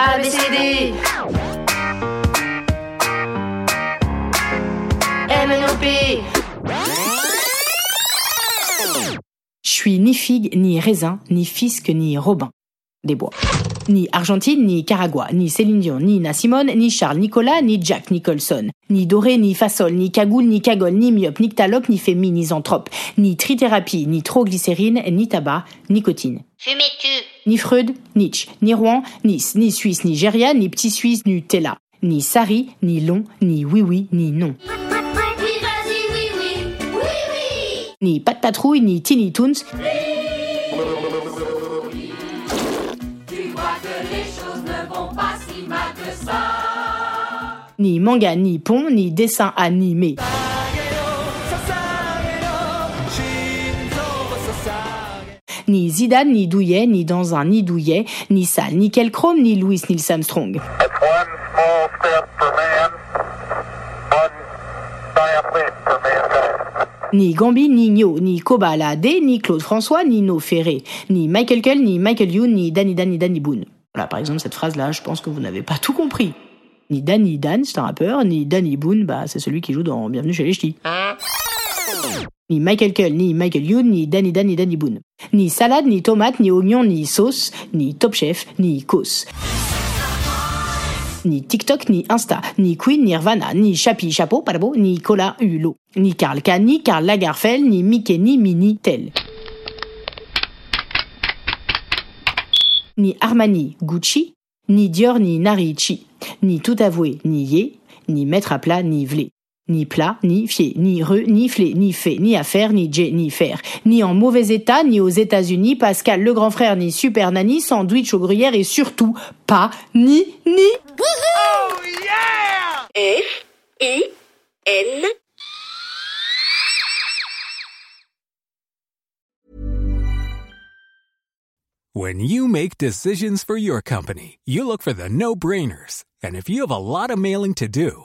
ABCD MNOP Je suis ni figue, ni raisin, ni fisque, ni Robin. Des bois. Ni Argentine, ni Caragua, ni Céline Dion, ni Nina Simone, ni Charles Nicolas, ni Jack Nicholson. Ni doré, ni fasol, ni cagoule, ni cagole, ni myope, ni ctalope, ni fémi, ni zanthrope. Ni trithérapie, ni troglycérine, ni tabac, nicotine. Fumais-tu Ni Freud, Nietzsche, ni Rouen, Nice, ni Suisse, ni Géria, ni Petit Suisse, Nutella. Ni Sari, ni long, ni ni non. Oui, oui, oui, oui Ni Pat Patrouille, ni Tiny Toons, ni manga, ni pont, ni dessin animé. Ni Zidane, ni Douillet, ni dans un nid douillet, ni Sal, ni Kelchrome, ni Louis Neil Armstrong. One small step for man, one giant leap for mankind. Ni Gambi, ni Nio, ni Koba Alade, ni Claude François, ni No Ferré, ni Michael Cull, ni Michael Youn, ni Danny Dan, ni Danny Boone. Voilà, par exemple, cette phrase-là, je pense que vous n'avez pas tout compris. Ni Danny Dan, c'est un rappeur, ni Danny Boone, bah, c'est celui qui joue dans Bienvenue chez les Ch'tis. Ni Michael Cull, ni Michael Youn, ni Danny Dan, ni Danny Boone. Ni salade, ni tomate, ni oignon, ni sauce, ni Top Chef, ni Cos. Ni TikTok, ni Insta, ni Queen, ni Nirvana, ni Chapi Chapeau, Palabo, ni Cola Hulot. Ni Karl K, ni Karl Lagerfeld, ni Mickey, ni Minnie Tel. Ni Armani, Gucci, ni Dior, ni Narici. Ni tout avoué, ni Yé, ni mettre à plat, ni vlé. Ni plat, ni fier, ni re, ni flé, ni fait, ni affaire, ni j, ni faire. Ni en mauvais état, ni aux États-Unis, Pascal le grand frère, ni super nanny, sandwich aux gruyères et surtout pas, ni, ni. F, I, N When you make decisions for your company, you look for the no brainers. And if you have a lot of mailing to do,